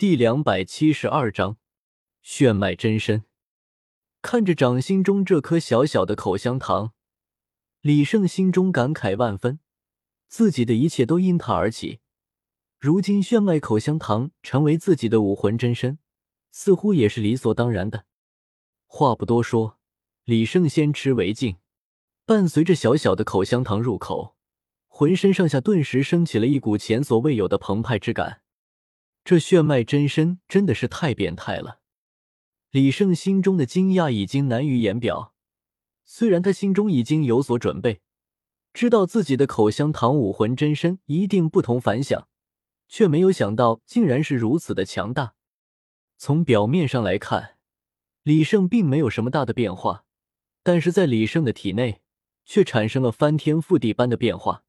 第两百七十二章血脉真身。看着掌心中这颗小小的口香糖，李胜心中感慨万分。自己的一切都因他而起，如今血脉口香糖成为自己的武魂真身，似乎也是理所当然的。话不多说，李胜先吃为敬。伴随着小小的口香糖入口，浑身上下顿时升起了一股前所未有的澎湃之感。这血脉真身真的是太变态了！李胜心中的惊讶已经难于言表。虽然他心中已经有所准备，知道自己的口香糖武魂真身一定不同凡响，却没有想到竟然是如此的强大。从表面上来看，李胜并没有什么大的变化，但是在李胜的体内却产生了翻天覆地般的变化。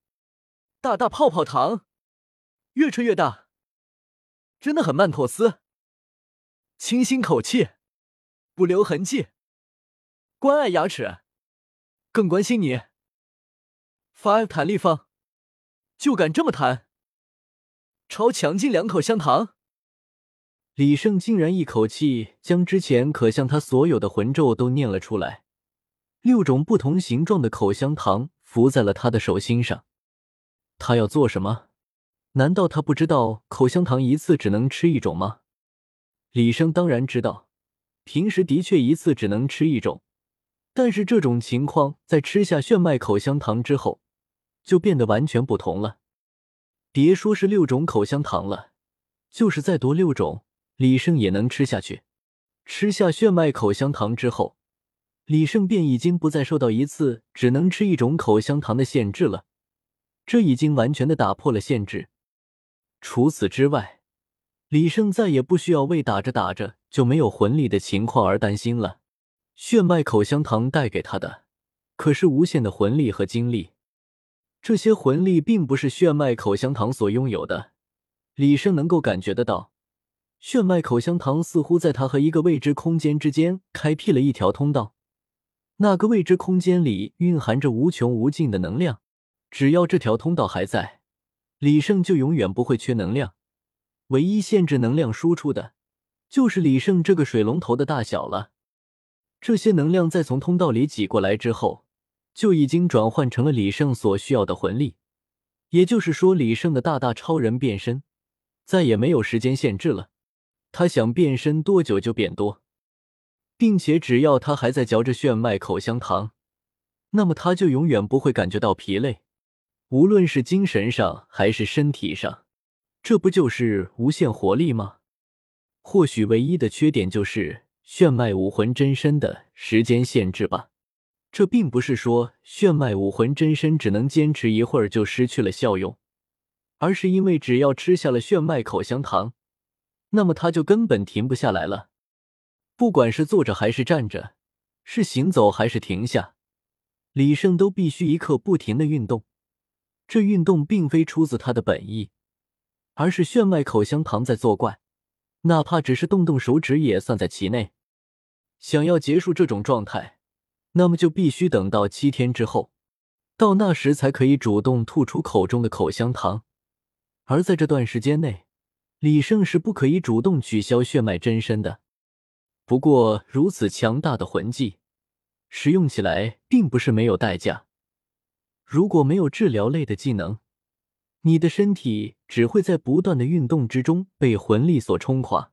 大大泡泡糖，越吹越大。真的很曼妥思，清新口气，不留痕迹，关爱牙齿，更关心你。Five 弹立方，就敢这么弹？超强劲两口香糖，李胜竟然一口气将之前可向他所有的魂咒都念了出来。六种不同形状的口香糖浮在了他的手心上，他要做什么？难道他不知道口香糖一次只能吃一种吗？李生当然知道，平时的确一次只能吃一种，但是这种情况在吃下炫迈口香糖之后，就变得完全不同了。别说是六种口香糖了，就是再多六种，李胜也能吃下去。吃下炫迈口香糖之后，李胜便已经不再受到一次只能吃一种口香糖的限制了，这已经完全的打破了限制。除此之外，李胜再也不需要为打着打着就没有魂力的情况而担心了。血脉口香糖带给他的可是无限的魂力和精力，这些魂力并不是血脉口香糖所拥有的。李胜能够感觉得到，血脉口香糖似乎在他和一个未知空间之间开辟了一条通道，那个未知空间里蕴含着无穷无尽的能量，只要这条通道还在。李胜就永远不会缺能量，唯一限制能量输出的，就是李胜这个水龙头的大小了。这些能量在从通道里挤过来之后，就已经转换成了李胜所需要的魂力。也就是说，李胜的大大超人变身再也没有时间限制了，他想变身多久就变多，并且只要他还在嚼着炫迈口香糖，那么他就永远不会感觉到疲累。无论是精神上还是身体上，这不就是无限活力吗？或许唯一的缺点就是炫迈武魂真身的时间限制吧。这并不是说炫迈武魂真身只能坚持一会儿就失去了效用，而是因为只要吃下了炫迈口香糖，那么他就根本停不下来了。不管是坐着还是站着，是行走还是停下，李胜都必须一刻不停的运动。这运动并非出自他的本意，而是炫迈口香糖在作怪，哪怕只是动动手指也算在其内。想要结束这种状态，那么就必须等到七天之后，到那时才可以主动吐出口中的口香糖。而在这段时间内，李胜是不可以主动取消血脉真身的。不过，如此强大的魂技，使用起来并不是没有代价。如果没有治疗类的技能，你的身体只会在不断的运动之中被魂力所冲垮。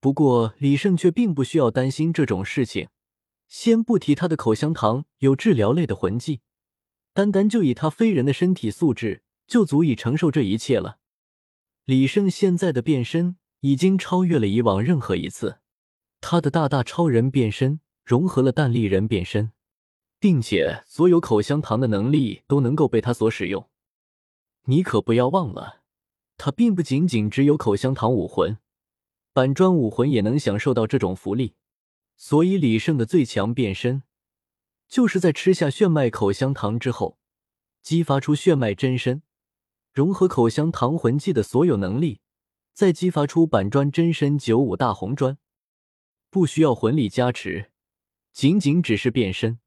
不过李胜却并不需要担心这种事情。先不提他的口香糖有治疗类的魂技，单单就以他非人的身体素质，就足以承受这一切了。李胜现在的变身已经超越了以往任何一次，他的大大超人变身融合了蛋力人变身。并且所有口香糖的能力都能够被他所使用，你可不要忘了，他并不仅仅只有口香糖武魂，板砖武魂也能享受到这种福利。所以李胜的最强变身，就是在吃下炫迈口香糖之后，激发出炫迈真身，融合口香糖魂技的所有能力，再激发出板砖真身九五大红砖，不需要魂力加持，仅仅只是变身。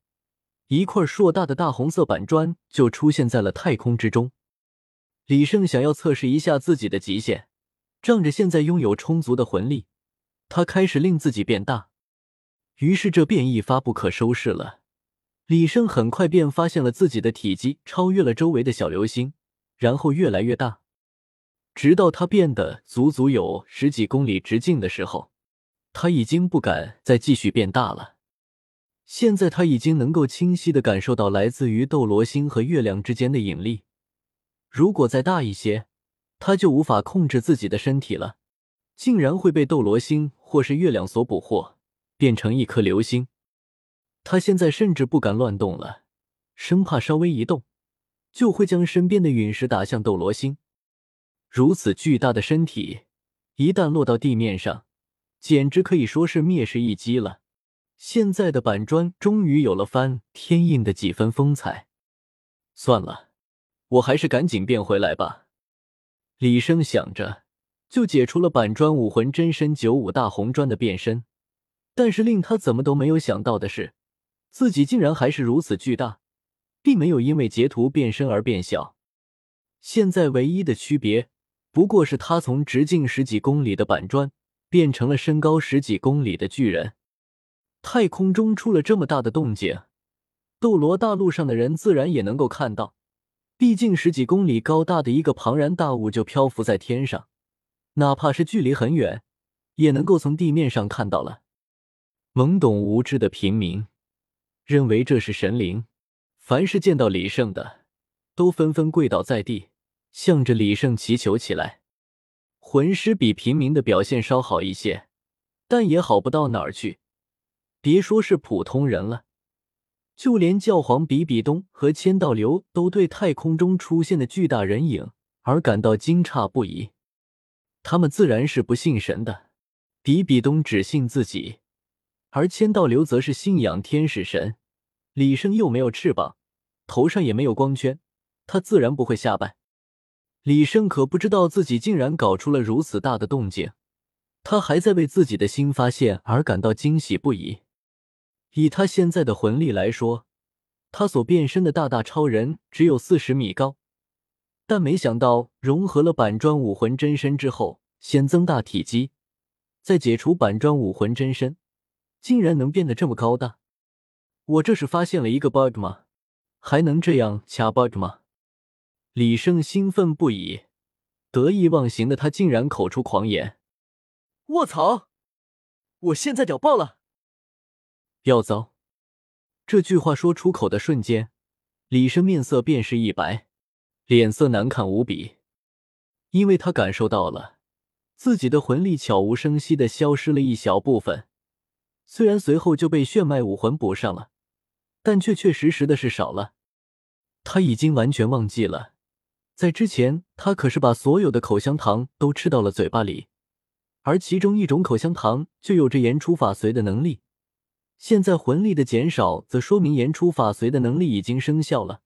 一块硕大的大红色板砖就出现在了太空之中。李胜想要测试一下自己的极限，仗着现在拥有充足的魂力，他开始令自己变大。于是这便一发不可收拾了。李胜很快便发现了自己的体积超越了周围的小流星，然后越来越大，直到他变得足足有十几公里直径的时候，他已经不敢再继续变大了。现在他已经能够清晰的感受到来自于斗罗星和月亮之间的引力。如果再大一些，他就无法控制自己的身体了，竟然会被斗罗星或是月亮所捕获，变成一颗流星。他现在甚至不敢乱动了，生怕稍微一动，就会将身边的陨石打向斗罗星。如此巨大的身体，一旦落到地面上，简直可以说是灭世一击了。现在的板砖终于有了翻天印的几分风采。算了，我还是赶紧变回来吧。李生想着，就解除了板砖武魂真身九五大红砖的变身。但是令他怎么都没有想到的是，自己竟然还是如此巨大，并没有因为截图变身而变小。现在唯一的区别，不过是他从直径十几公里的板砖变成了身高十几公里的巨人。太空中出了这么大的动静，斗罗大陆上的人自然也能够看到。毕竟十几公里高大的一个庞然大物就漂浮在天上，哪怕是距离很远，也能够从地面上看到了。懵懂无知的平民认为这是神灵，凡是见到李胜的，都纷纷跪倒在地，向着李胜祈求起来。魂师比平民的表现稍好一些，但也好不到哪儿去。别说是普通人了，就连教皇比比东和千道流都对太空中出现的巨大人影而感到惊诧不已。他们自然是不信神的，比比东只信自己，而千道流则是信仰天使神。李胜又没有翅膀，头上也没有光圈，他自然不会下拜。李胜可不知道自己竟然搞出了如此大的动静，他还在为自己的新发现而感到惊喜不已。以他现在的魂力来说，他所变身的大大超人只有四十米高，但没想到融合了板砖武魂真身之后，先增大体积，再解除板砖武魂真身，竟然能变得这么高大！我这是发现了一个 bug 吗？还能这样掐 bug 吗？李胜兴奋不已，得意忘形的他竟然口出狂言：“卧槽！我现在屌爆了！”要糟！这句话说出口的瞬间，李生面色便是一白，脸色难看无比，因为他感受到了自己的魂力悄无声息的消失了一小部分。虽然随后就被血脉武魂补上了，但确确实实的是少了。他已经完全忘记了，在之前他可是把所有的口香糖都吃到了嘴巴里，而其中一种口香糖就有着言出法随的能力。现在魂力的减少，则说明言出法随的能力已经生效了。